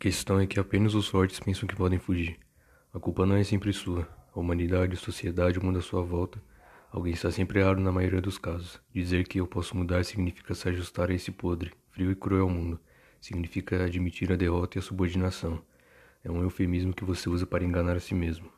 questão é que apenas os fortes pensam que podem fugir. A culpa não é sempre sua. A humanidade, a sociedade, o mundo à sua volta. Alguém está sempre errado na maioria dos casos. Dizer que eu posso mudar significa se ajustar a esse podre, frio e cruel mundo. Significa admitir a derrota e a subordinação. É um eufemismo que você usa para enganar a si mesmo.